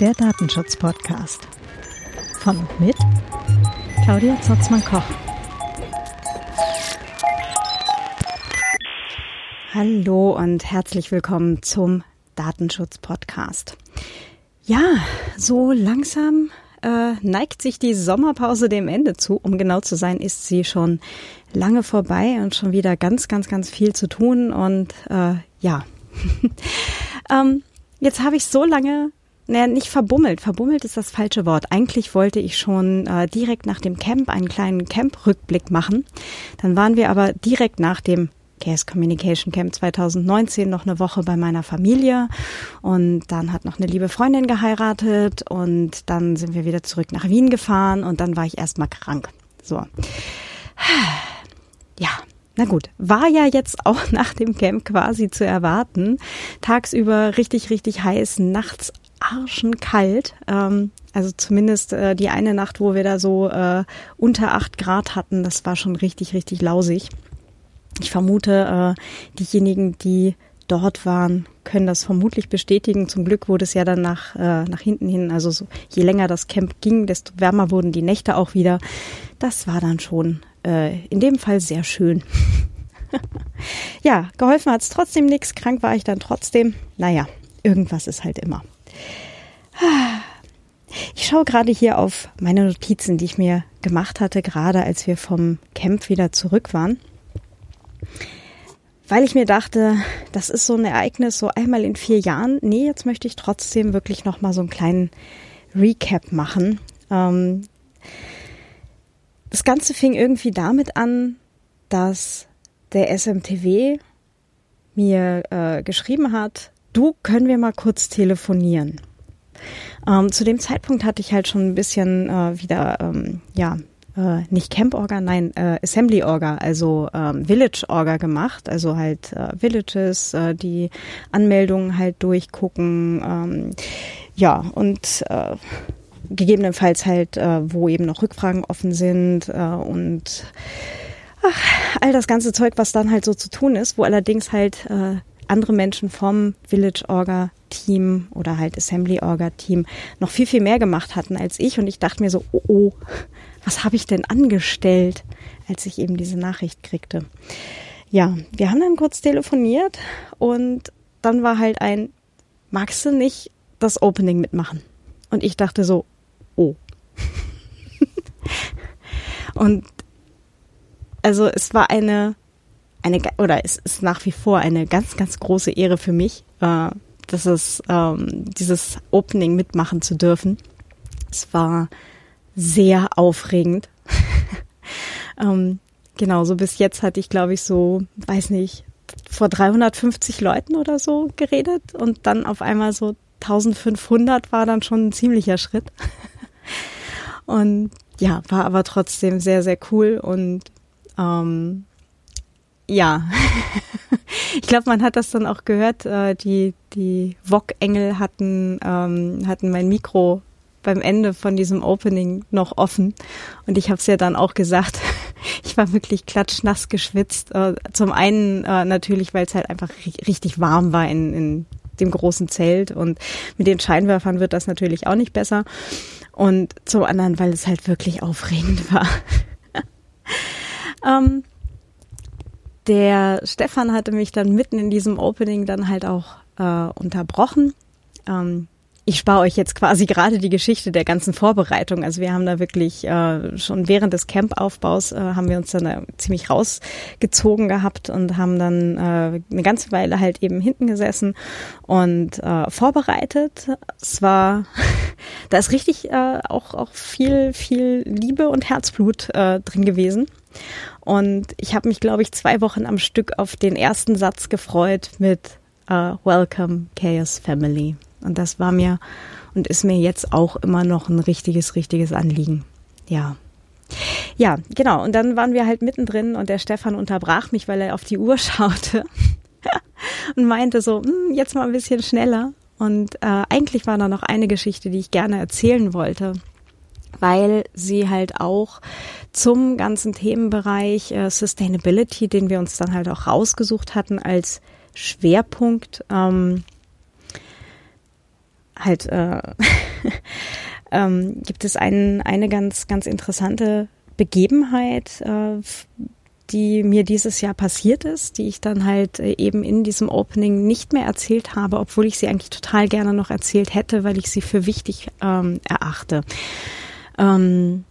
Der Datenschutz-Podcast. Von und mit Claudia Zotzmann-Koch. Hallo und herzlich willkommen zum Datenschutz-Podcast. Ja, so langsam äh, neigt sich die Sommerpause dem Ende zu. Um genau zu sein, ist sie schon lange vorbei und schon wieder ganz, ganz, ganz viel zu tun. Und äh, ja, ähm, jetzt habe ich so lange naja, nicht verbummelt. Verbummelt ist das falsche Wort. Eigentlich wollte ich schon äh, direkt nach dem Camp einen kleinen Camp-Rückblick machen. Dann waren wir aber direkt nach dem Chaos Communication Camp 2019 noch eine Woche bei meiner Familie und dann hat noch eine liebe Freundin geheiratet und dann sind wir wieder zurück nach Wien gefahren und dann war ich erstmal krank. So. Ja, na gut, war ja jetzt auch nach dem Camp quasi zu erwarten. Tagsüber richtig, richtig heiß, nachts arschenkalt. Ähm, also zumindest äh, die eine Nacht, wo wir da so äh, unter acht Grad hatten, das war schon richtig, richtig lausig. Ich vermute, äh, diejenigen, die dort waren, können das vermutlich bestätigen. Zum Glück wurde es ja dann nach, äh, nach hinten hin, also so, je länger das Camp ging, desto wärmer wurden die Nächte auch wieder. Das war dann schon äh, in dem Fall sehr schön. ja, geholfen hat es trotzdem nichts, krank war ich dann trotzdem. Naja, irgendwas ist halt immer. Ich schaue gerade hier auf meine Notizen, die ich mir gemacht hatte, gerade als wir vom Camp wieder zurück waren weil ich mir dachte, das ist so ein Ereignis so einmal in vier Jahren. Nee, jetzt möchte ich trotzdem wirklich noch mal so einen kleinen Recap machen. Ähm, das Ganze fing irgendwie damit an, dass der SMTW mir äh, geschrieben hat, du können wir mal kurz telefonieren. Ähm, zu dem Zeitpunkt hatte ich halt schon ein bisschen äh, wieder ähm, ja äh, nicht Camp Orga, nein, äh, Assembly Orga, also ähm, Village Orga gemacht, also halt äh, Villages, äh, die Anmeldungen halt durchgucken, ähm, ja, und äh, gegebenenfalls halt, äh, wo eben noch Rückfragen offen sind äh, und ach, all das ganze Zeug, was dann halt so zu tun ist, wo allerdings halt äh, andere Menschen vom Village Orga Team oder halt Assembly Orga Team noch viel, viel mehr gemacht hatten als ich. Und ich dachte mir so, oh, oh was habe ich denn angestellt, als ich eben diese Nachricht kriegte. Ja, wir haben dann kurz telefoniert und dann war halt ein, magst du nicht das Opening mitmachen? Und ich dachte so, oh. und also es war eine, eine, oder es ist nach wie vor eine ganz, ganz große Ehre für mich, äh, dass es, ähm, dieses Opening mitmachen zu dürfen. Es war sehr aufregend. ähm, genau, so bis jetzt hatte ich, glaube ich, so, weiß nicht, vor 350 Leuten oder so geredet und dann auf einmal so 1500 war dann schon ein ziemlicher Schritt. und ja, war aber trotzdem sehr, sehr cool und ähm, ja, ich glaube, man hat das dann auch gehört. Äh, die die Wok-Engel hatten ähm, hatten mein Mikro beim Ende von diesem Opening noch offen. Und ich habe es ja dann auch gesagt, ich war wirklich klatschnass geschwitzt. Äh, zum einen äh, natürlich, weil es halt einfach richtig warm war in, in dem großen Zelt und mit den Scheinwerfern wird das natürlich auch nicht besser. Und zum anderen, weil es halt wirklich aufregend war. ähm, der Stefan hatte mich dann mitten in diesem Opening dann halt auch äh, unterbrochen. Ähm, ich spare euch jetzt quasi gerade die Geschichte der ganzen Vorbereitung. Also wir haben da wirklich äh, schon während des Campaufbaus äh, haben wir uns dann ziemlich rausgezogen gehabt und haben dann äh, eine ganze Weile halt eben hinten gesessen und äh, vorbereitet. Es war, da ist richtig äh, auch auch viel viel Liebe und Herzblut äh, drin gewesen. Und ich habe mich, glaube ich, zwei Wochen am Stück auf den ersten Satz gefreut mit uh, Welcome Chaos Family. Und das war mir und ist mir jetzt auch immer noch ein richtiges, richtiges Anliegen. Ja. Ja, genau. Und dann waren wir halt mittendrin und der Stefan unterbrach mich, weil er auf die Uhr schaute und meinte so, hm, jetzt mal ein bisschen schneller. Und äh, eigentlich war da noch eine Geschichte, die ich gerne erzählen wollte, weil sie halt auch zum ganzen Themenbereich äh, Sustainability, den wir uns dann halt auch rausgesucht hatten, als Schwerpunkt ähm, halt äh, ähm, gibt es ein, eine ganz, ganz interessante Begebenheit, äh, die mir dieses Jahr passiert ist, die ich dann halt äh, eben in diesem Opening nicht mehr erzählt habe, obwohl ich sie eigentlich total gerne noch erzählt hätte, weil ich sie für wichtig ähm, erachte. Ähm,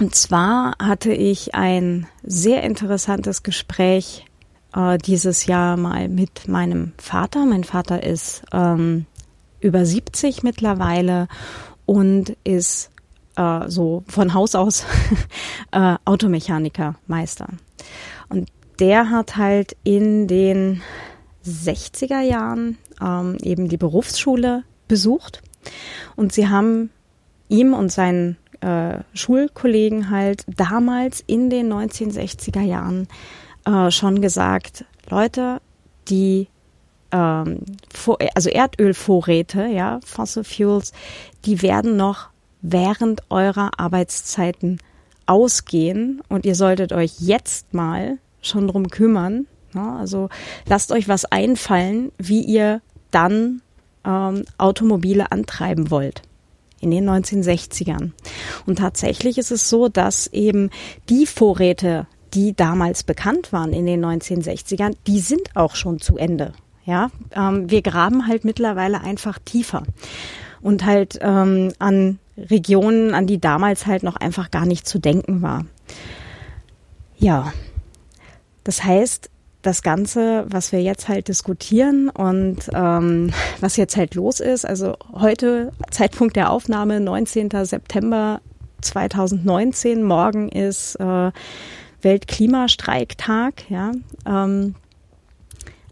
und zwar hatte ich ein sehr interessantes Gespräch äh, dieses Jahr mal mit meinem Vater. Mein Vater ist ähm, über 70 mittlerweile und ist äh, so von Haus aus äh, Automechaniker, Meister. Und der hat halt in den 60er Jahren ähm, eben die Berufsschule besucht und sie haben ihm und seinen äh, Schulkollegen halt damals in den 1960er Jahren äh, schon gesagt, Leute, die ähm, also Erdölvorräte, ja, Fossil Fuels, die werden noch während eurer Arbeitszeiten ausgehen und ihr solltet euch jetzt mal schon drum kümmern. Ja, also lasst euch was einfallen, wie ihr dann ähm, Automobile antreiben wollt in den 1960ern. Und tatsächlich ist es so, dass eben die Vorräte, die damals bekannt waren in den 1960ern, die sind auch schon zu Ende. Ja, ähm, wir graben halt mittlerweile einfach tiefer und halt ähm, an Regionen, an die damals halt noch einfach gar nicht zu denken war. Ja, das heißt, das Ganze, was wir jetzt halt diskutieren und ähm, was jetzt halt los ist, also heute, Zeitpunkt der Aufnahme, 19. September 2019, morgen ist äh, Weltklimastreiktag, ja. Ähm,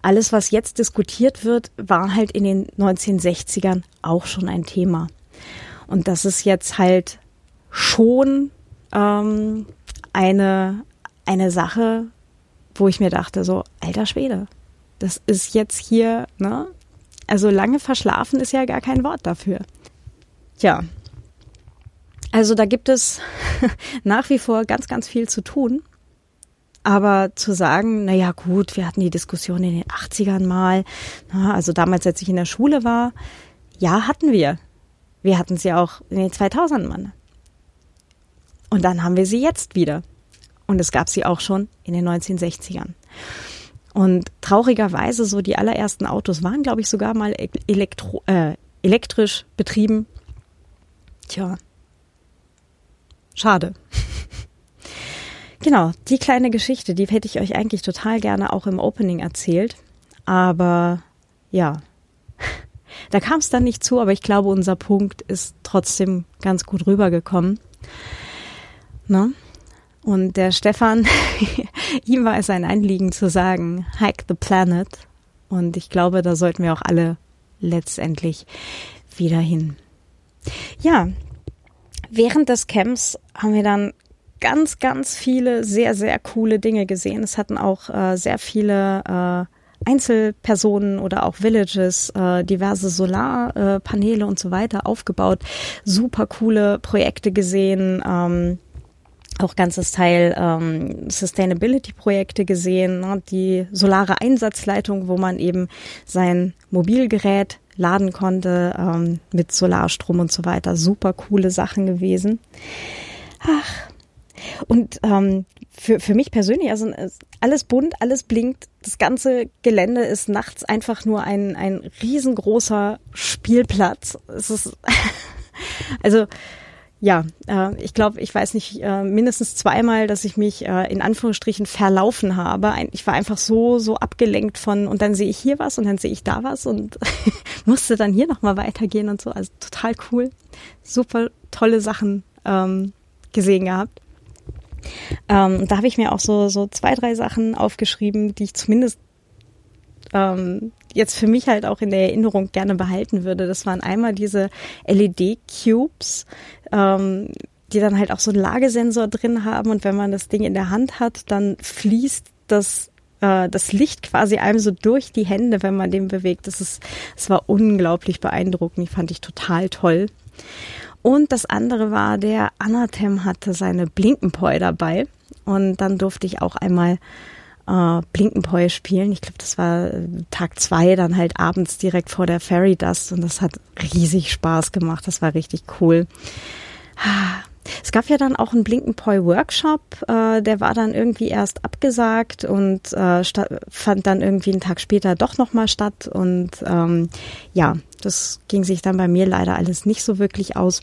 alles, was jetzt diskutiert wird, war halt in den 1960ern auch schon ein Thema. Und das ist jetzt halt schon ähm, eine, eine Sache, wo ich mir dachte, so, alter Schwede, das ist jetzt hier, ne? Also lange verschlafen ist ja gar kein Wort dafür. Tja. Also da gibt es nach wie vor ganz, ganz viel zu tun. Aber zu sagen, na ja, gut, wir hatten die Diskussion in den 80ern mal, na, also damals, als ich in der Schule war, ja, hatten wir. Wir hatten sie auch in den 2000ern mal. Und dann haben wir sie jetzt wieder. Und es gab sie auch schon in den 1960ern. Und traurigerweise, so die allerersten Autos waren, glaube ich, sogar mal elektro, äh, elektrisch betrieben. Tja, schade. Genau, die kleine Geschichte, die hätte ich euch eigentlich total gerne auch im Opening erzählt. Aber ja, da kam es dann nicht zu, aber ich glaube, unser Punkt ist trotzdem ganz gut rübergekommen. Ne? Und der Stefan, ihm war es ein Anliegen zu sagen, hack the planet. Und ich glaube, da sollten wir auch alle letztendlich wieder hin. Ja, während des Camps haben wir dann ganz, ganz viele sehr, sehr coole Dinge gesehen. Es hatten auch äh, sehr viele äh, Einzelpersonen oder auch Villages, äh, diverse Solarpaneele und so weiter aufgebaut. Super coole Projekte gesehen. Ähm, auch ganzes Teil ähm, Sustainability-Projekte gesehen, ne? die solare Einsatzleitung, wo man eben sein Mobilgerät laden konnte ähm, mit Solarstrom und so weiter. Super coole Sachen gewesen. Ach, und ähm, für, für mich persönlich, also alles bunt, alles blinkt. Das ganze Gelände ist nachts einfach nur ein, ein riesengroßer Spielplatz. Es ist, also, ja, äh, ich glaube, ich weiß nicht, äh, mindestens zweimal, dass ich mich äh, in Anführungsstrichen verlaufen habe. Ein, ich war einfach so, so abgelenkt von, und dann sehe ich hier was und dann sehe ich da was und musste dann hier nochmal weitergehen und so. Also total cool. Super tolle Sachen ähm, gesehen gehabt. Ähm, da habe ich mir auch so, so zwei, drei Sachen aufgeschrieben, die ich zumindest ähm, jetzt für mich halt auch in der Erinnerung gerne behalten würde. Das waren einmal diese LED-Cubes, ähm, die dann halt auch so einen Lagesensor drin haben und wenn man das Ding in der Hand hat, dann fließt das äh, das Licht quasi einem so durch die Hände, wenn man den bewegt. Das ist, es war unglaublich beeindruckend. Die fand ich total toll. Und das andere war, der Anathem hatte seine Blinkenpoi dabei. Und dann durfte ich auch einmal äh, Blinkenpoi spielen. Ich glaube, das war äh, Tag zwei, dann halt abends direkt vor der Fairy Dust und das hat riesig Spaß gemacht. Das war richtig cool. Es gab ja dann auch einen Blinkenpoi Workshop, äh, der war dann irgendwie erst abgesagt und äh, fand dann irgendwie einen Tag später doch nochmal statt und ähm, ja, das ging sich dann bei mir leider alles nicht so wirklich aus.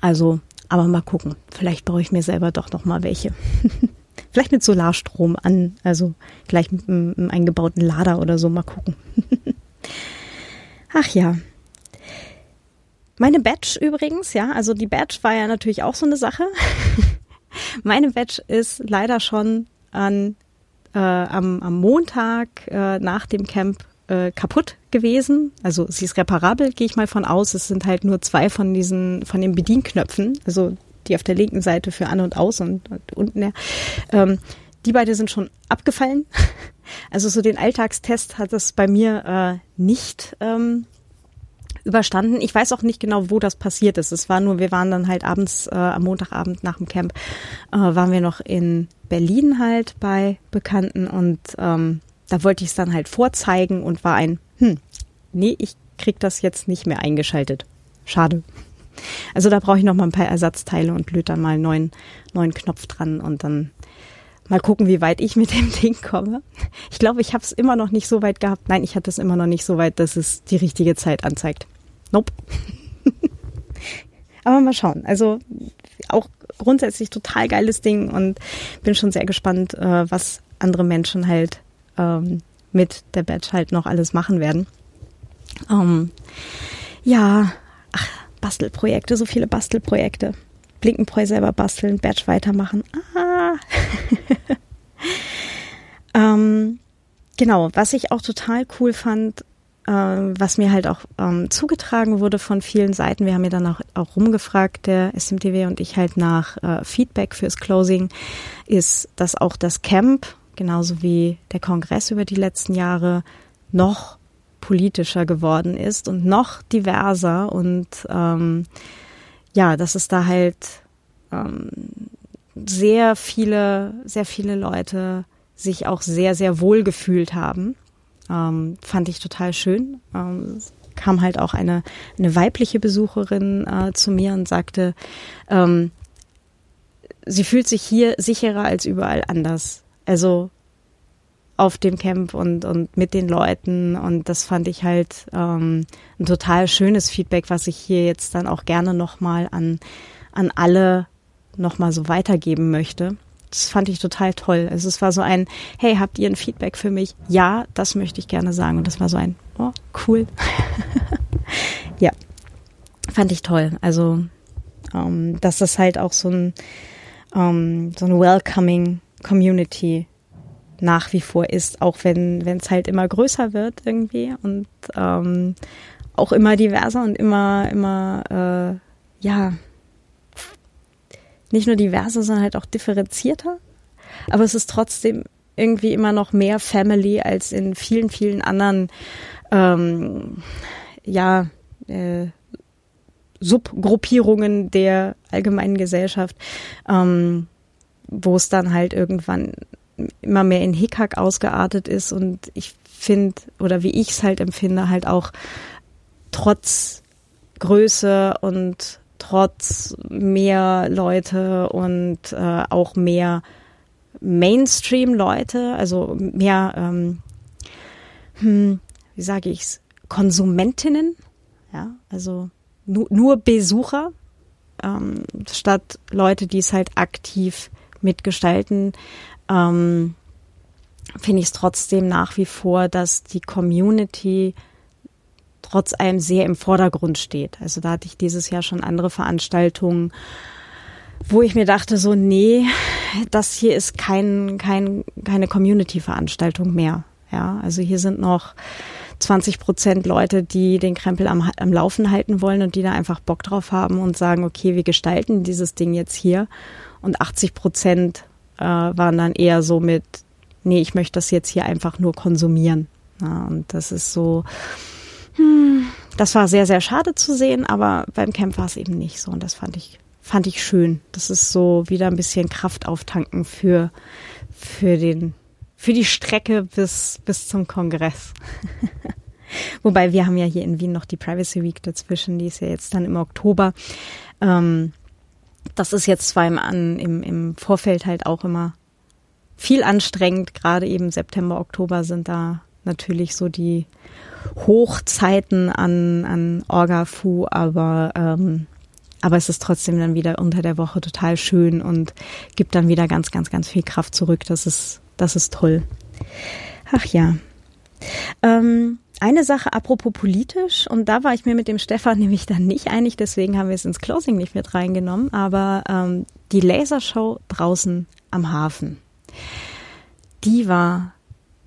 Also, aber mal gucken, vielleicht baue ich mir selber doch nochmal welche. Vielleicht mit Solarstrom an, also gleich mit einem eingebauten Lader oder so, mal gucken. Ach ja. Meine Badge übrigens, ja, also die Badge war ja natürlich auch so eine Sache. Meine Badge ist leider schon an, äh, am, am Montag äh, nach dem Camp äh, kaputt gewesen. Also sie ist reparabel, gehe ich mal von aus. Es sind halt nur zwei von diesen, von den Bedienknöpfen. Also die auf der linken Seite für an und aus und, und unten der. Ähm, die beide sind schon abgefallen. Also so den Alltagstest hat es bei mir äh, nicht ähm, überstanden. Ich weiß auch nicht genau, wo das passiert ist. Es war nur, wir waren dann halt abends, äh, am Montagabend nach dem Camp, äh, waren wir noch in Berlin halt bei Bekannten und ähm, da wollte ich es dann halt vorzeigen und war ein, hm, nee, ich krieg das jetzt nicht mehr eingeschaltet. Schade. Also da brauche ich noch mal ein paar Ersatzteile und löte dann mal einen neuen, neuen Knopf dran und dann mal gucken, wie weit ich mit dem Ding komme. Ich glaube, ich habe es immer noch nicht so weit gehabt. Nein, ich hatte es immer noch nicht so weit, dass es die richtige Zeit anzeigt. Nope. Aber mal schauen. Also auch grundsätzlich total geiles Ding und bin schon sehr gespannt, äh, was andere Menschen halt ähm, mit der Badge halt noch alles machen werden. Ähm, ja, ach, Bastelprojekte, so viele Bastelprojekte. Blinkenpreu selber basteln, Badge weitermachen. Ah. ähm, genau, was ich auch total cool fand, was mir halt auch ähm, zugetragen wurde von vielen Seiten. Wir haben ja dann auch, auch rumgefragt, der SMTW und ich halt nach äh, Feedback fürs Closing, ist, dass auch das Camp, genauso wie der Kongress über die letzten Jahre, noch politischer geworden ist und noch diverser und ähm, ja, dass es da halt ähm, sehr viele, sehr viele Leute sich auch sehr, sehr wohl gefühlt haben. Ähm, fand ich total schön. Ähm, kam halt auch eine, eine weibliche Besucherin äh, zu mir und sagte, ähm, sie fühlt sich hier sicherer als überall anders. Also auf dem Camp und, und mit den Leuten. Und das fand ich halt ähm, ein total schönes Feedback, was ich hier jetzt dann auch gerne nochmal an, an alle nochmal so weitergeben möchte. Das fand ich total toll. Also es war so ein, hey, habt ihr ein Feedback für mich? Ja, das möchte ich gerne sagen. Und das war so ein, oh, cool. ja, fand ich toll. Also, ähm, dass das halt auch so ein, ähm, so ein welcoming Community nach wie vor ist, auch wenn es halt immer größer wird irgendwie und ähm, auch immer diverser und immer, immer, äh, ja, nicht nur diverser, sondern halt auch differenzierter. Aber es ist trotzdem irgendwie immer noch mehr Family als in vielen, vielen anderen, ähm, ja, äh, Subgruppierungen der allgemeinen Gesellschaft, ähm, wo es dann halt irgendwann immer mehr in Hickhack ausgeartet ist und ich finde, oder wie ich es halt empfinde, halt auch trotz Größe und trotz mehr Leute und äh, auch mehr Mainstream-Leute, also mehr, ähm, hm, wie sage ich's, Konsumentinnen, ja, also nu nur Besucher, ähm, statt Leute, die es halt aktiv mitgestalten, ähm, finde ich es trotzdem nach wie vor, dass die Community trotz allem sehr im Vordergrund steht. Also da hatte ich dieses Jahr schon andere Veranstaltungen, wo ich mir dachte, so, nee, das hier ist kein, kein, keine Community-Veranstaltung mehr. Ja, also hier sind noch 20 Prozent Leute, die den Krempel am, am Laufen halten wollen und die da einfach Bock drauf haben und sagen, okay, wir gestalten dieses Ding jetzt hier. Und 80 Prozent äh, waren dann eher so mit, nee, ich möchte das jetzt hier einfach nur konsumieren. Ja, und das ist so, hm, das war sehr, sehr schade zu sehen, aber beim Camp war es eben nicht so und das fand ich, fand ich schön. Das ist so wieder ein bisschen Kraft auftanken für, für den, für die Strecke bis, bis zum Kongress. Wobei wir haben ja hier in Wien noch die Privacy Week dazwischen, die ist ja jetzt dann im Oktober. Ähm, das ist jetzt zwar im, an, im, im Vorfeld halt auch immer viel anstrengend. Gerade eben September, Oktober sind da natürlich so die Hochzeiten an, an Orga-Fu, aber, ähm, aber es ist trotzdem dann wieder unter der Woche total schön und gibt dann wieder ganz, ganz, ganz viel Kraft zurück. Das ist, das ist toll. Ach ja. Ähm, eine Sache apropos politisch, und da war ich mir mit dem Stefan nämlich dann nicht einig, deswegen haben wir es ins Closing nicht mit reingenommen, aber ähm, die Lasershow draußen am Hafen, die war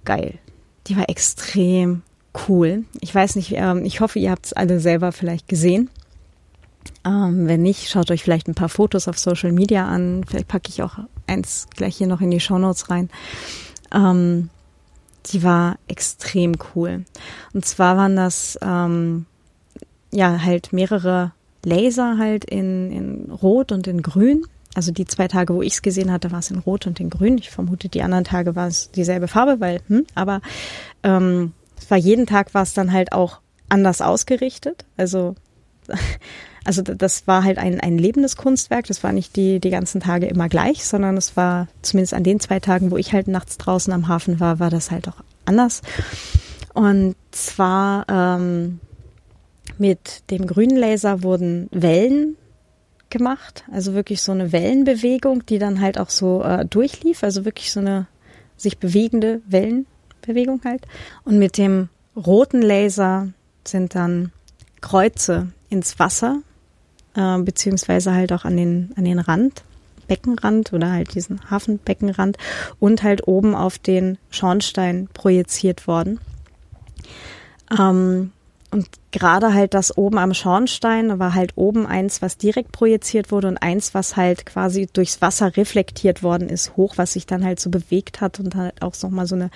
geil. Die war extrem cool. Ich weiß nicht, ähm, ich hoffe, ihr habt es alle selber vielleicht gesehen. Ähm, wenn nicht, schaut euch vielleicht ein paar Fotos auf Social Media an. Vielleicht packe ich auch eins gleich hier noch in die Show Notes rein. Ähm, die war extrem cool. Und zwar waren das ähm, ja halt mehrere Laser halt in, in Rot und in Grün. Also die zwei Tage, wo ich es gesehen hatte, war es in Rot und in Grün. Ich vermute, die anderen Tage war es dieselbe Farbe, weil, hm, aber ähm, es war jeden Tag war es dann halt auch anders ausgerichtet. Also also das war halt ein, ein lebendes Kunstwerk. Das war nicht die, die ganzen Tage immer gleich, sondern es war zumindest an den zwei Tagen, wo ich halt nachts draußen am Hafen war, war das halt auch anders. Und zwar ähm, mit dem grünen Laser wurden Wellen gemacht, also wirklich so eine Wellenbewegung, die dann halt auch so äh, durchlief, also wirklich so eine sich bewegende Wellenbewegung halt. Und mit dem roten Laser sind dann Kreuze ins Wasser äh, beziehungsweise halt auch an den, an den Rand, Beckenrand oder halt diesen Hafenbeckenrand und halt oben auf den Schornstein projiziert worden. Ähm, und gerade halt das oben am Schornstein war halt oben eins, was direkt projiziert wurde und eins, was halt quasi durchs Wasser reflektiert worden ist, hoch, was sich dann halt so bewegt hat und halt auch nochmal so eine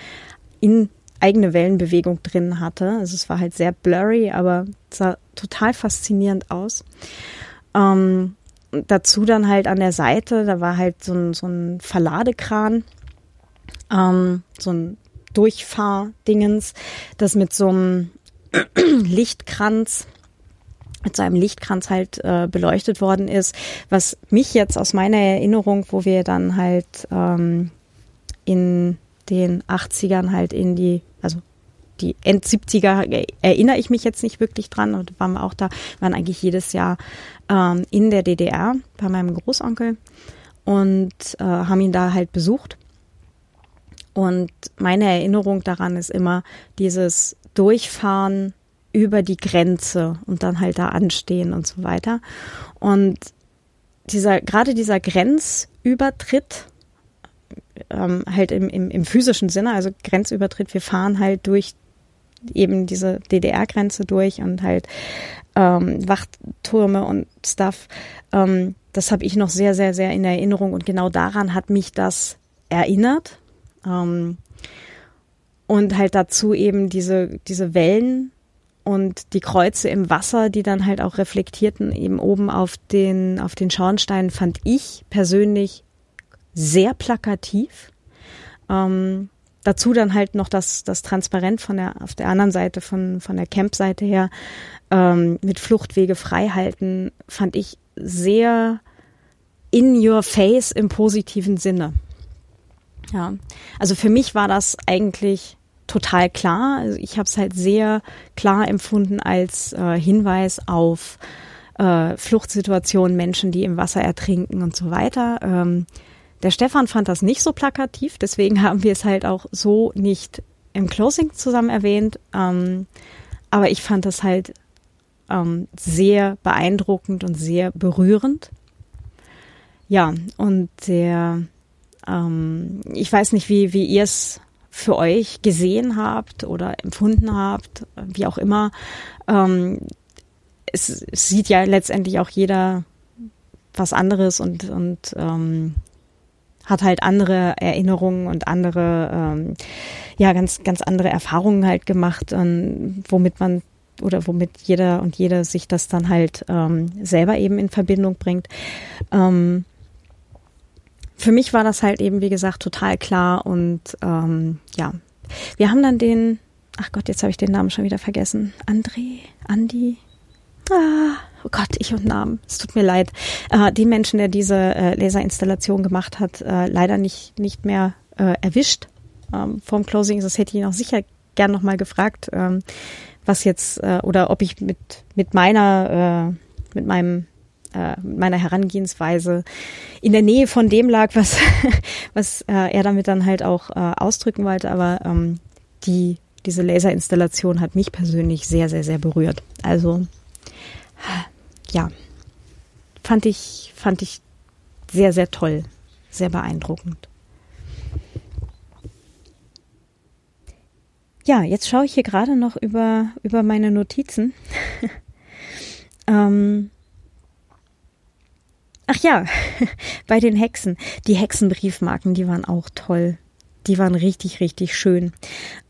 in eigene Wellenbewegung drin hatte. Also es war halt sehr blurry, aber sah total faszinierend aus. Ähm, dazu dann halt an der Seite, da war halt so ein, so ein Verladekran, ähm, so ein Durchfahrdingens, das mit so einem Lichtkranz mit so einem Lichtkranz halt äh, beleuchtet worden ist, was mich jetzt aus meiner Erinnerung, wo wir dann halt ähm, in den 80ern halt in die, also die End 70er erinnere ich mich jetzt nicht wirklich dran und waren wir auch da, waren eigentlich jedes Jahr ähm, in der DDR bei meinem Großonkel und äh, haben ihn da halt besucht. Und meine Erinnerung daran ist immer dieses Durchfahren über die Grenze und dann halt da anstehen und so weiter. Und dieser, gerade dieser Grenzübertritt, ähm, halt im, im, im physischen Sinne, also Grenzübertritt, wir fahren halt durch eben diese DDR-Grenze durch und halt ähm, Wachtürme und Stuff. Ähm, das habe ich noch sehr, sehr, sehr in Erinnerung und genau daran hat mich das erinnert. Ähm, und halt dazu eben diese, diese Wellen und die Kreuze im Wasser, die dann halt auch reflektierten eben oben auf den, auf den Schornstein, fand ich persönlich sehr plakativ. Ähm, dazu dann halt noch das, das Transparent von der, auf der anderen Seite, von, von der Camp-Seite her, ähm, mit Fluchtwege frei halten, fand ich sehr in your face im positiven Sinne. Ja, also für mich war das eigentlich total klar. Also ich habe es halt sehr klar empfunden als äh, Hinweis auf äh, Fluchtsituationen, Menschen, die im Wasser ertrinken und so weiter. Ähm, der Stefan fand das nicht so plakativ, deswegen haben wir es halt auch so nicht im Closing zusammen erwähnt. Ähm, aber ich fand das halt ähm, sehr beeindruckend und sehr berührend. Ja, und der, ähm, ich weiß nicht, wie, wie ihr es für euch gesehen habt oder empfunden habt, wie auch immer. Ähm, es, sieht ja letztendlich auch jeder was anderes und, und ähm, hat halt andere Erinnerungen und andere, ähm, ja, ganz, ganz andere Erfahrungen halt gemacht, ähm, womit man oder womit jeder und jede sich das dann halt ähm, selber eben in Verbindung bringt. Ähm, für mich war das halt eben, wie gesagt, total klar und ähm, ja, wir haben dann den, ach Gott, jetzt habe ich den Namen schon wieder vergessen. André, Andi, ah, oh Gott, ich und Namen, es tut mir leid. Äh, den Menschen, der diese äh, Laserinstallation gemacht hat, äh, leider nicht, nicht mehr äh, erwischt. Ähm, vorm Closing, das hätte ich ihn auch sicher gern nochmal gefragt, ähm, was jetzt, äh, oder ob ich mit, mit meiner, äh, mit meinem äh, meiner Herangehensweise in der Nähe von dem lag, was, was äh, er damit dann halt auch äh, ausdrücken wollte. Aber ähm, die, diese Laserinstallation hat mich persönlich sehr, sehr, sehr berührt. Also ja, fand ich, fand ich sehr, sehr toll, sehr beeindruckend. Ja, jetzt schaue ich hier gerade noch über, über meine Notizen. ähm, Ach ja, bei den Hexen. Die Hexenbriefmarken, die waren auch toll. Die waren richtig, richtig schön.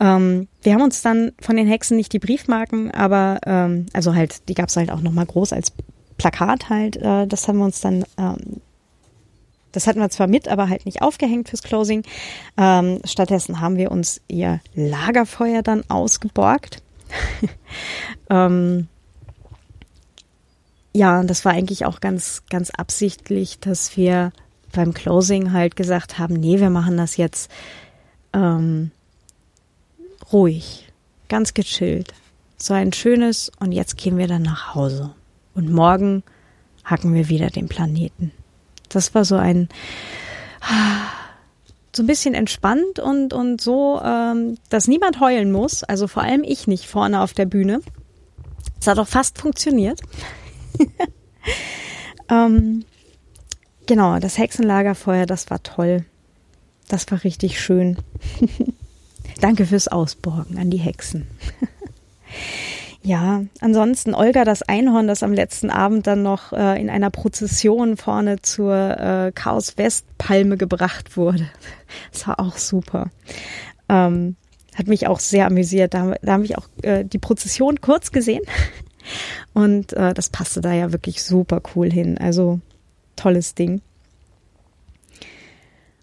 Ähm, wir haben uns dann von den Hexen nicht die Briefmarken, aber ähm, also halt, die gab's halt auch nochmal groß als Plakat halt. Äh, das haben wir uns dann, ähm, das hatten wir zwar mit, aber halt nicht aufgehängt fürs Closing. Ähm, stattdessen haben wir uns ihr Lagerfeuer dann ausgeborgt. ähm, ja, und das war eigentlich auch ganz, ganz absichtlich, dass wir beim Closing halt gesagt haben, nee, wir machen das jetzt ähm, ruhig, ganz gechillt. So ein schönes und jetzt gehen wir dann nach Hause. Und morgen hacken wir wieder den Planeten. Das war so ein so ein bisschen entspannt und und so, ähm, dass niemand heulen muss. Also vor allem ich nicht vorne auf der Bühne. Es hat auch fast funktioniert. ähm, genau, das Hexenlagerfeuer, das war toll. Das war richtig schön. Danke fürs Ausborgen an die Hexen. ja, ansonsten Olga das Einhorn, das am letzten Abend dann noch äh, in einer Prozession vorne zur äh, Chaos West Palme gebracht wurde. Das war auch super. Ähm, hat mich auch sehr amüsiert. Da, da habe ich auch äh, die Prozession kurz gesehen. Und äh, das passte da ja wirklich super cool hin. Also tolles Ding.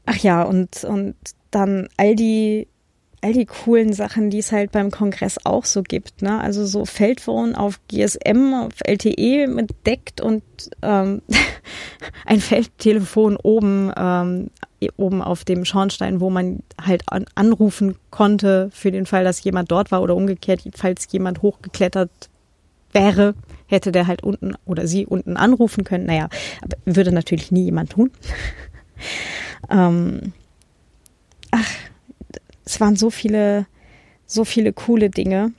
Ach ja, und, und dann all die, all die coolen Sachen, die es halt beim Kongress auch so gibt. Ne? Also so Feldphone auf GSM, auf LTE mit deckt und ähm, ein Feldtelefon oben, ähm, oben auf dem Schornstein, wo man halt an, anrufen konnte für den Fall, dass jemand dort war oder umgekehrt, falls jemand hochgeklettert wäre, hätte der halt unten oder sie unten anrufen können. Naja, würde natürlich nie jemand tun. ähm, ach, es waren so viele, so viele coole Dinge.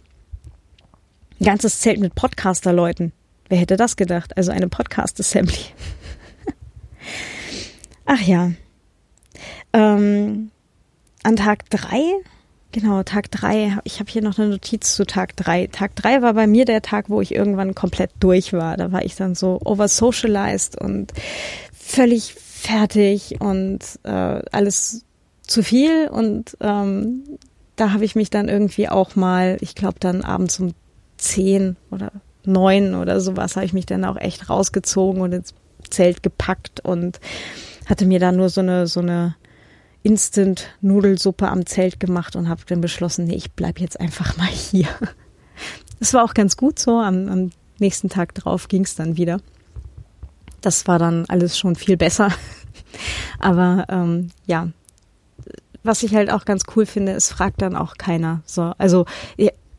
Ein ganzes Zelt mit Podcaster-Leuten. Wer hätte das gedacht? Also eine Podcast-Assembly. ach ja. Ähm, an Tag drei Genau, Tag drei. Ich habe hier noch eine Notiz zu Tag drei. Tag drei war bei mir der Tag, wo ich irgendwann komplett durch war. Da war ich dann so oversocialized und völlig fertig und äh, alles zu viel. Und ähm, da habe ich mich dann irgendwie auch mal, ich glaube dann abends um zehn oder neun oder sowas, habe ich mich dann auch echt rausgezogen und ins Zelt gepackt und hatte mir dann nur so eine so eine Instant-Nudelsuppe am Zelt gemacht und habe dann beschlossen, nee, ich bleib jetzt einfach mal hier. Das war auch ganz gut so. Am, am nächsten Tag drauf ging es dann wieder. Das war dann alles schon viel besser. Aber ähm, ja, was ich halt auch ganz cool finde, es fragt dann auch keiner. So, also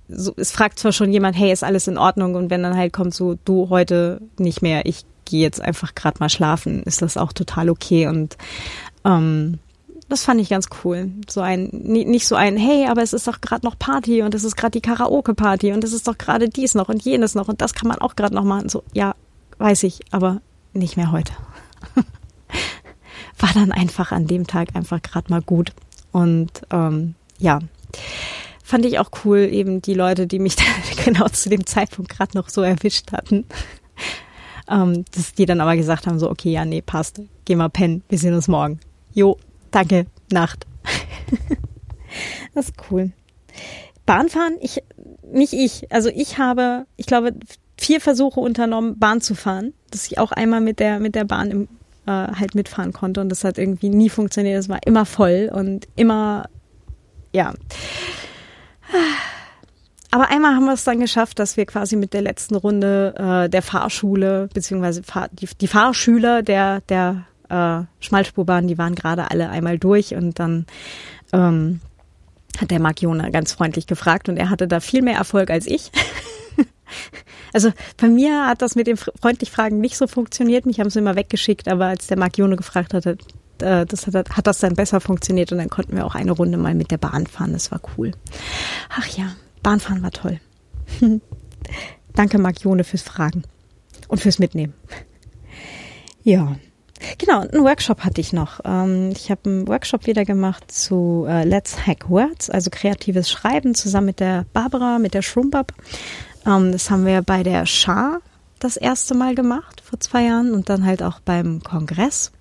so, es fragt zwar schon jemand, hey, ist alles in Ordnung? Und wenn dann halt kommt so, du heute nicht mehr, ich gehe jetzt einfach gerade mal schlafen, ist das auch total okay. Und ähm, das fand ich ganz cool. So ein, nicht so ein, hey, aber es ist doch gerade noch Party und es ist gerade die Karaoke-Party und es ist doch gerade dies noch und jenes noch und das kann man auch gerade noch machen. So, ja, weiß ich, aber nicht mehr heute. War dann einfach an dem Tag einfach gerade mal gut. Und ähm, ja, fand ich auch cool, eben die Leute, die mich genau zu dem Zeitpunkt gerade noch so erwischt hatten. ähm, dass die dann aber gesagt haben, so, okay, ja, nee, passt, geh mal pennen, wir sehen uns morgen. Jo, Danke, Nacht. das ist cool. Bahnfahren, ich, nicht ich. Also ich habe, ich glaube, vier Versuche unternommen, Bahn zu fahren. Dass ich auch einmal mit der, mit der Bahn im äh, halt mitfahren konnte und das hat irgendwie nie funktioniert. Es war immer voll und immer, ja. Aber einmal haben wir es dann geschafft, dass wir quasi mit der letzten Runde äh, der Fahrschule, beziehungsweise Fahr die, die Fahrschüler der, der äh, Schmalspurbahn, die waren gerade alle einmal durch und dann ähm, hat der Marc Jona ganz freundlich gefragt und er hatte da viel mehr Erfolg als ich. also bei mir hat das mit dem freundlich Fragen nicht so funktioniert. Mich haben sie immer weggeschickt, aber als der Marc Jone gefragt hatte, äh, das hat, hat das dann besser funktioniert und dann konnten wir auch eine Runde mal mit der Bahn fahren. Das war cool. Ach ja, Bahnfahren war toll. Danke, Marc Jone, fürs Fragen und fürs Mitnehmen. Ja. Genau, einen Workshop hatte ich noch. Ähm, ich habe einen Workshop wieder gemacht zu äh, Let's Hack Words, also kreatives Schreiben, zusammen mit der Barbara, mit der Schrumbab. Ähm, das haben wir bei der Schar das erste Mal gemacht, vor zwei Jahren, und dann halt auch beim Kongress.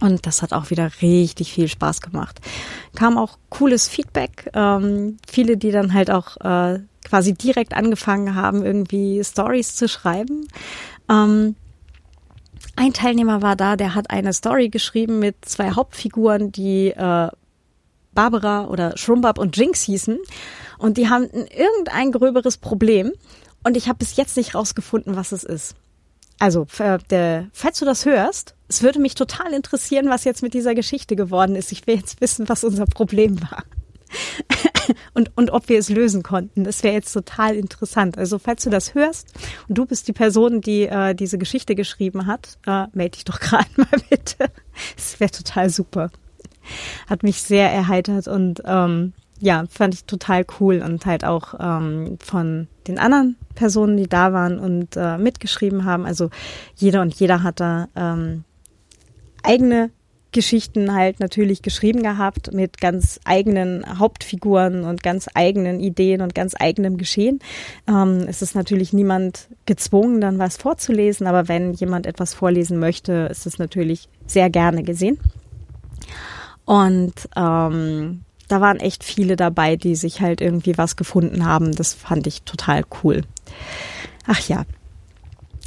Und das hat auch wieder richtig viel Spaß gemacht. Kam auch cooles Feedback. Ähm, viele, die dann halt auch äh, quasi direkt angefangen haben, irgendwie Stories zu schreiben. Ein Teilnehmer war da, der hat eine Story geschrieben mit zwei Hauptfiguren, die äh, Barbara oder Schrumbab und Jinx hießen. Und die haben irgendein gröberes Problem. Und ich habe bis jetzt nicht rausgefunden, was es ist. Also, äh, der, falls du das hörst, es würde mich total interessieren, was jetzt mit dieser Geschichte geworden ist. Ich will jetzt wissen, was unser Problem war. und, und ob wir es lösen konnten. Das wäre jetzt total interessant. Also, falls du das hörst und du bist die Person, die äh, diese Geschichte geschrieben hat, äh, melde dich doch gerade mal bitte. Das wäre total super. Hat mich sehr erheitert und ähm, ja, fand ich total cool und halt auch ähm, von den anderen Personen, die da waren und äh, mitgeschrieben haben. Also jeder und jeder hat da ähm, eigene Geschichten halt natürlich geschrieben gehabt mit ganz eigenen Hauptfiguren und ganz eigenen Ideen und ganz eigenem Geschehen. Ähm, es ist natürlich niemand gezwungen, dann was vorzulesen, aber wenn jemand etwas vorlesen möchte, ist es natürlich sehr gerne gesehen. Und ähm, da waren echt viele dabei, die sich halt irgendwie was gefunden haben. Das fand ich total cool. Ach ja.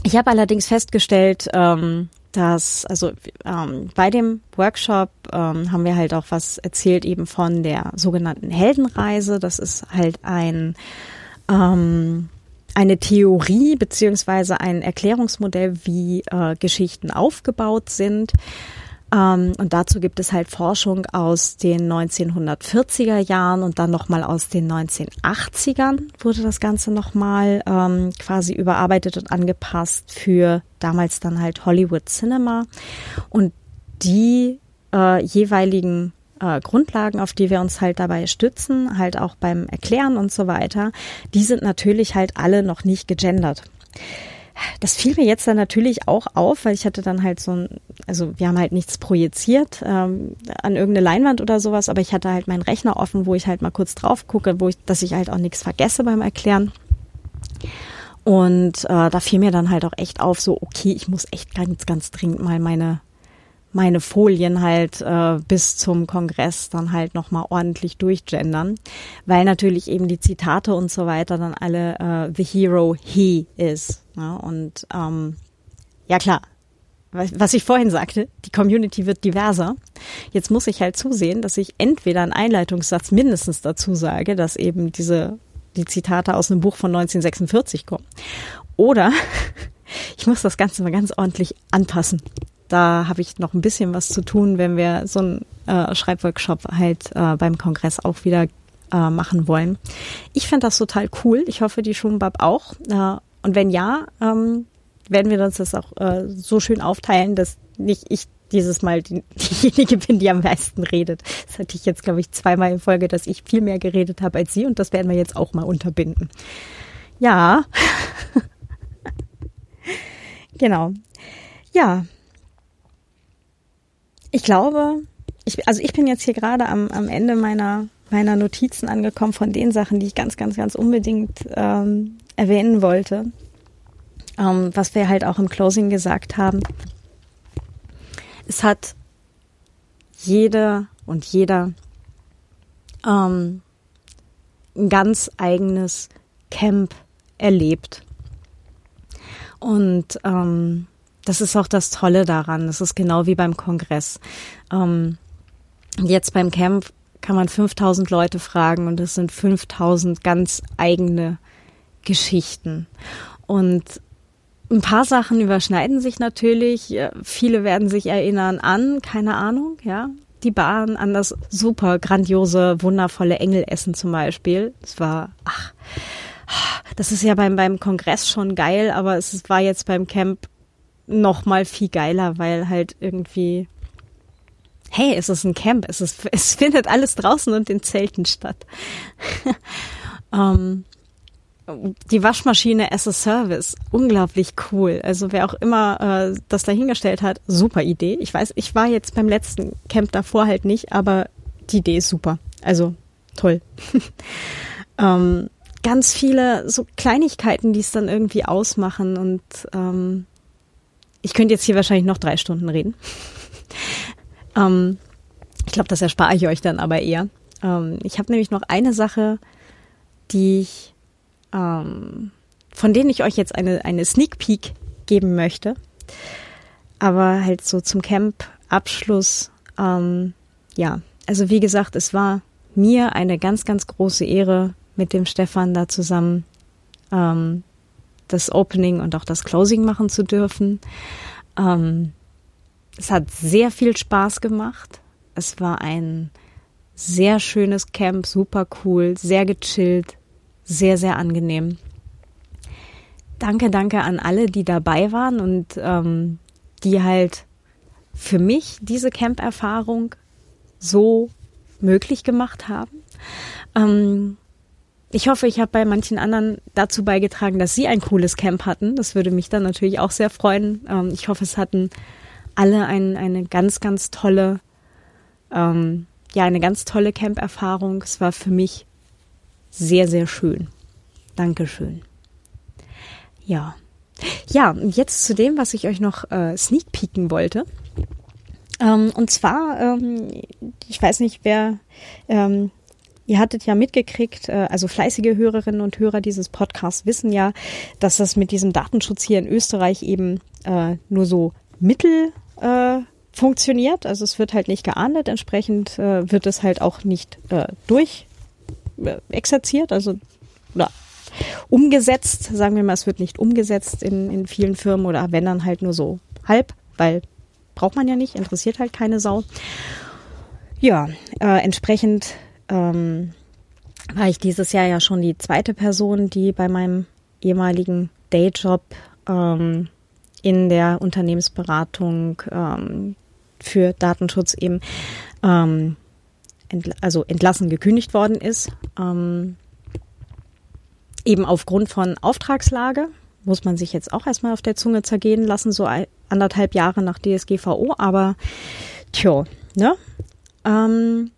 Ich habe allerdings festgestellt, ähm, dass, also ähm, bei dem Workshop ähm, haben wir halt auch was erzählt eben von der sogenannten Heldenreise. Das ist halt ein ähm, eine Theorie beziehungsweise ein Erklärungsmodell, wie äh, Geschichten aufgebaut sind. Ähm, und dazu gibt es halt Forschung aus den 1940er Jahren und dann nochmal aus den 1980ern wurde das Ganze nochmal ähm, quasi überarbeitet und angepasst für damals dann halt Hollywood Cinema. Und die äh, jeweiligen äh, Grundlagen, auf die wir uns halt dabei stützen, halt auch beim Erklären und so weiter, die sind natürlich halt alle noch nicht gegendert das fiel mir jetzt dann natürlich auch auf, weil ich hatte dann halt so ein, also wir haben halt nichts projiziert ähm, an irgendeine Leinwand oder sowas, aber ich hatte halt meinen Rechner offen, wo ich halt mal kurz drauf gucke, wo ich, dass ich halt auch nichts vergesse beim Erklären. Und äh, da fiel mir dann halt auch echt auf, so okay, ich muss echt ganz, ganz dringend mal meine meine Folien halt äh, bis zum Kongress dann halt nochmal ordentlich durchgendern, weil natürlich eben die Zitate und so weiter dann alle äh, The Hero He ist. Ja, und ähm, ja klar, was ich vorhin sagte, die Community wird diverser. Jetzt muss ich halt zusehen, dass ich entweder einen Einleitungssatz mindestens dazu sage, dass eben diese die Zitate aus einem Buch von 1946 kommen. Oder ich muss das Ganze mal ganz ordentlich anpassen da habe ich noch ein bisschen was zu tun, wenn wir so einen äh, Schreibworkshop halt äh, beim Kongress auch wieder äh, machen wollen. Ich finde das total cool. Ich hoffe, die Schumbab auch. Äh, und wenn ja, ähm, werden wir uns das auch äh, so schön aufteilen, dass nicht ich dieses Mal die, diejenige bin, die am meisten redet. Das hatte ich jetzt, glaube ich, zweimal in Folge, dass ich viel mehr geredet habe als sie und das werden wir jetzt auch mal unterbinden. Ja. genau. Ja, ich glaube, ich, also ich bin jetzt hier gerade am, am Ende meiner, meiner Notizen angekommen von den Sachen, die ich ganz, ganz, ganz unbedingt ähm, erwähnen wollte. Ähm, was wir halt auch im Closing gesagt haben. Es hat jede und jeder ähm, ein ganz eigenes Camp erlebt. Und ähm, das ist auch das Tolle daran. Das ist genau wie beim Kongress. Ähm, jetzt beim Camp kann man 5000 Leute fragen und es sind 5000 ganz eigene Geschichten. Und ein paar Sachen überschneiden sich natürlich. Viele werden sich erinnern an, keine Ahnung, ja, die Bahn, an das super grandiose, wundervolle Engelessen zum Beispiel. Es war, ach, das ist ja beim, beim Kongress schon geil, aber es war jetzt beim Camp noch mal viel geiler, weil halt irgendwie, hey, es ist ein Camp, es ist, es findet alles draußen und in Zelten statt. ähm, die Waschmaschine as a Service, unglaublich cool. Also wer auch immer äh, das dahingestellt hat, super Idee. Ich weiß, ich war jetzt beim letzten Camp davor halt nicht, aber die Idee ist super. Also toll. ähm, ganz viele so Kleinigkeiten, die es dann irgendwie ausmachen und ähm, ich könnte jetzt hier wahrscheinlich noch drei Stunden reden. ähm, ich glaube, das erspare ich euch dann aber eher. Ähm, ich habe nämlich noch eine Sache, die ich, ähm, von denen ich euch jetzt eine, eine Sneak Peek geben möchte. Aber halt so zum Camp-Abschluss, ähm, ja, also wie gesagt, es war mir eine ganz, ganz große Ehre, mit dem Stefan da zusammen ähm, das Opening und auch das Closing machen zu dürfen. Ähm, es hat sehr viel Spaß gemacht. Es war ein sehr schönes Camp, super cool, sehr gechillt, sehr, sehr angenehm. Danke, danke an alle, die dabei waren und ähm, die halt für mich diese Camp-Erfahrung so möglich gemacht haben. Ähm, ich hoffe, ich habe bei manchen anderen dazu beigetragen, dass sie ein cooles Camp hatten. Das würde mich dann natürlich auch sehr freuen. Ähm, ich hoffe, es hatten alle ein, eine ganz, ganz tolle, ähm, ja, eine ganz tolle Camp-Erfahrung. Es war für mich sehr, sehr schön. Dankeschön. Ja. Ja, und jetzt zu dem, was ich euch noch äh, sneak peeken wollte. Ähm, und zwar, ähm, ich weiß nicht, wer ähm, Ihr hattet ja mitgekriegt, äh, also fleißige Hörerinnen und Hörer dieses Podcasts wissen ja, dass das mit diesem Datenschutz hier in Österreich eben äh, nur so mittel äh, funktioniert. Also es wird halt nicht geahndet, entsprechend äh, wird es halt auch nicht äh, durch äh, exerziert, also oder umgesetzt, sagen wir mal, es wird nicht umgesetzt in, in vielen Firmen oder wenn dann halt nur so halb, weil braucht man ja nicht, interessiert halt keine Sau. Ja, äh, entsprechend ähm, war ich dieses Jahr ja schon die zweite Person, die bei meinem ehemaligen Dayjob ähm, in der Unternehmensberatung ähm, für Datenschutz eben ähm, entl also entlassen gekündigt worden ist. Ähm, eben aufgrund von Auftragslage muss man sich jetzt auch erstmal auf der Zunge zergehen lassen, so anderthalb Jahre nach DSGVO, aber tja, ne? Ähm,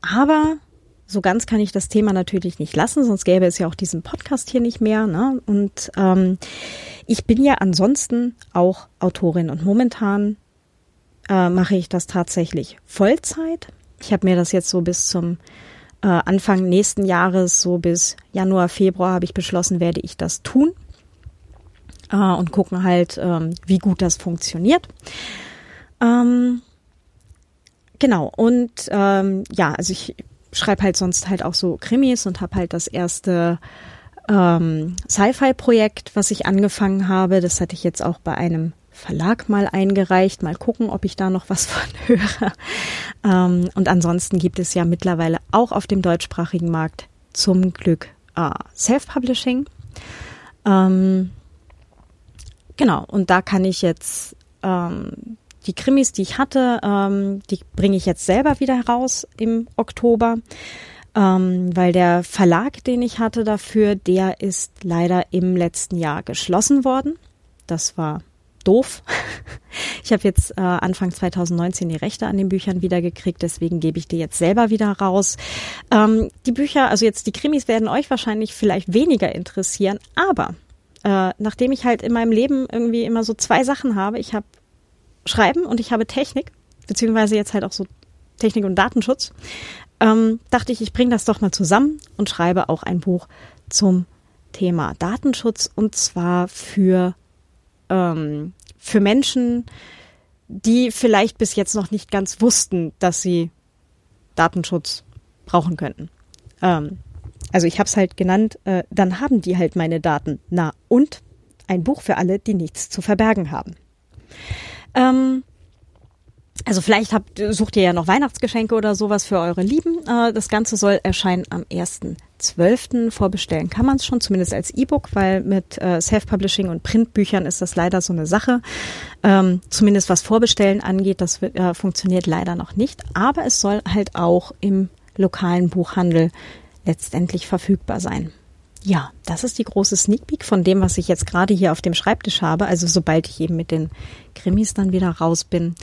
aber so ganz kann ich das Thema natürlich nicht lassen, sonst gäbe es ja auch diesen Podcast hier nicht mehr. Ne? Und ähm, ich bin ja ansonsten auch Autorin und momentan äh, mache ich das tatsächlich Vollzeit. Ich habe mir das jetzt so bis zum äh, Anfang nächsten Jahres, so bis Januar, Februar habe ich beschlossen, werde ich das tun äh, und gucken halt, ähm, wie gut das funktioniert. Ähm, genau, und ähm, ja, also ich schreibe halt sonst halt auch so Krimis und habe halt das erste ähm, Sci-Fi-Projekt, was ich angefangen habe. Das hatte ich jetzt auch bei einem Verlag mal eingereicht. Mal gucken, ob ich da noch was von höre. Ähm, und ansonsten gibt es ja mittlerweile auch auf dem deutschsprachigen Markt zum Glück äh, Self-Publishing. Ähm, genau, und da kann ich jetzt ähm, die Krimis, die ich hatte, ähm, die bringe ich jetzt selber wieder heraus im Oktober, ähm, weil der Verlag, den ich hatte dafür, der ist leider im letzten Jahr geschlossen worden. Das war doof. Ich habe jetzt äh, Anfang 2019 die Rechte an den Büchern wieder gekriegt, deswegen gebe ich die jetzt selber wieder raus. Ähm, die Bücher, also jetzt die Krimis werden euch wahrscheinlich vielleicht weniger interessieren, aber äh, nachdem ich halt in meinem Leben irgendwie immer so zwei Sachen habe, ich habe Schreiben und ich habe Technik, beziehungsweise jetzt halt auch so Technik und Datenschutz, ähm, dachte ich, ich bringe das doch mal zusammen und schreibe auch ein Buch zum Thema Datenschutz und zwar für ähm, für Menschen, die vielleicht bis jetzt noch nicht ganz wussten, dass sie Datenschutz brauchen könnten. Ähm, also ich habe es halt genannt, äh, dann haben die halt meine Daten. Na und ein Buch für alle, die nichts zu verbergen haben. Ähm, also vielleicht habt, sucht ihr ja noch Weihnachtsgeschenke oder sowas für eure Lieben. Äh, das Ganze soll erscheinen am 1.12. Vorbestellen kann man es schon, zumindest als E-Book, weil mit äh, Self-Publishing und Printbüchern ist das leider so eine Sache. Ähm, zumindest was Vorbestellen angeht, das äh, funktioniert leider noch nicht. Aber es soll halt auch im lokalen Buchhandel letztendlich verfügbar sein. Ja, das ist die große Sneak Peek von dem, was ich jetzt gerade hier auf dem Schreibtisch habe. Also sobald ich eben mit den Krimis dann wieder raus bin.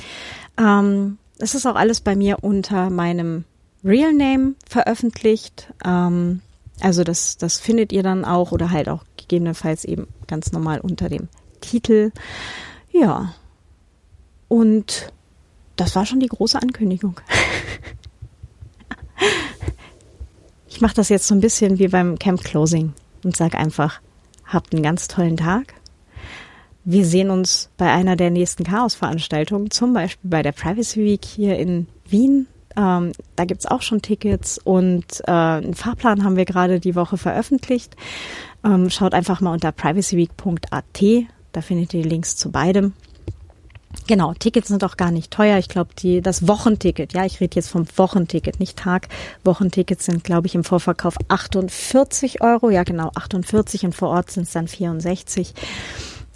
Ähm, es ist auch alles bei mir unter meinem Real Name veröffentlicht. Ähm, also das, das findet ihr dann auch oder halt auch gegebenenfalls eben ganz normal unter dem Titel. Ja. Und das war schon die große Ankündigung. ich mache das jetzt so ein bisschen wie beim Camp Closing und sage einfach, habt einen ganz tollen Tag wir sehen uns bei einer der nächsten Chaos-Veranstaltungen, zum Beispiel bei der Privacy Week hier in Wien. Ähm, da gibt's auch schon Tickets und äh, einen Fahrplan haben wir gerade die Woche veröffentlicht. Ähm, schaut einfach mal unter privacyweek.at, da findet ihr Links zu beidem. Genau, Tickets sind auch gar nicht teuer. Ich glaube, die das Wochenticket, ja, ich rede jetzt vom Wochenticket, nicht Tag. Wochentickets sind, glaube ich, im Vorverkauf 48 Euro. Ja, genau, 48 und vor Ort sind es dann 64.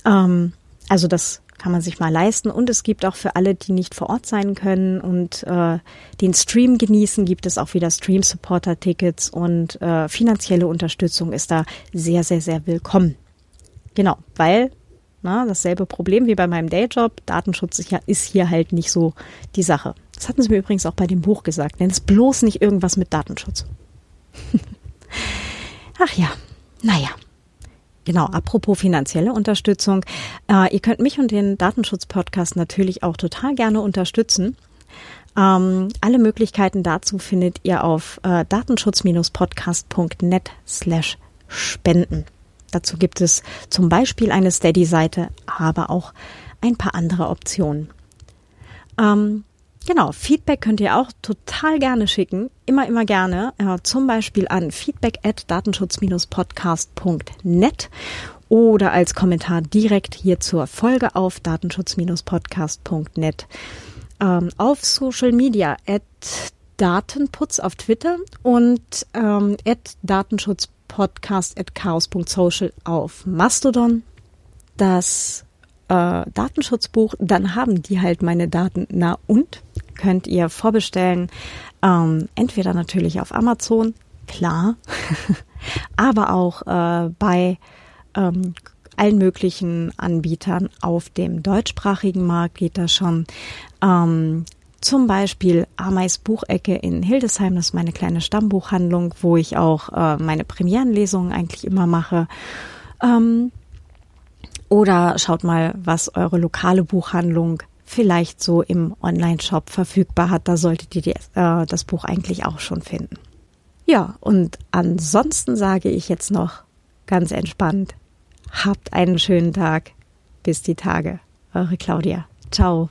Ähm, also das kann man sich mal leisten. Und es gibt auch für alle, die nicht vor Ort sein können und äh, den Stream genießen, gibt es auch wieder Stream-Supporter-Tickets und äh, finanzielle Unterstützung ist da sehr, sehr, sehr willkommen. Genau, weil na, dasselbe Problem wie bei meinem Dayjob, Datenschutz ist, hier halt nicht so die Sache. Das hatten sie mir übrigens auch bei dem Buch gesagt. Nenn es bloß nicht irgendwas mit Datenschutz. Ach ja, naja. Genau, apropos finanzielle Unterstützung. Äh, ihr könnt mich und den Datenschutz-Podcast natürlich auch total gerne unterstützen. Ähm, alle Möglichkeiten dazu findet ihr auf äh, datenschutz-podcast.net slash spenden. Dazu gibt es zum Beispiel eine Steady-Seite, aber auch ein paar andere Optionen. Ähm, Genau, Feedback könnt ihr auch total gerne schicken, immer, immer gerne, äh, zum Beispiel an feedback at datenschutz-podcast.net oder als Kommentar direkt hier zur Folge auf datenschutz-podcast.net. Ähm, auf Social Media at Datenputz auf Twitter und ähm, at Datenschutzpodcast at chaos.social auf Mastodon. Das äh, Datenschutzbuch, dann haben die halt meine Daten. Na und könnt ihr vorbestellen, ähm, entweder natürlich auf Amazon, klar, aber auch äh, bei ähm, allen möglichen Anbietern auf dem deutschsprachigen Markt geht das schon. Ähm, zum Beispiel Ameis Buchecke in Hildesheim, das ist meine kleine Stammbuchhandlung, wo ich auch äh, meine Premierenlesungen eigentlich immer mache. Ähm, oder schaut mal, was eure lokale Buchhandlung vielleicht so im Online-Shop verfügbar hat. Da solltet ihr die, äh, das Buch eigentlich auch schon finden. Ja, und ansonsten sage ich jetzt noch ganz entspannt, habt einen schönen Tag. Bis die Tage. Eure Claudia. Ciao.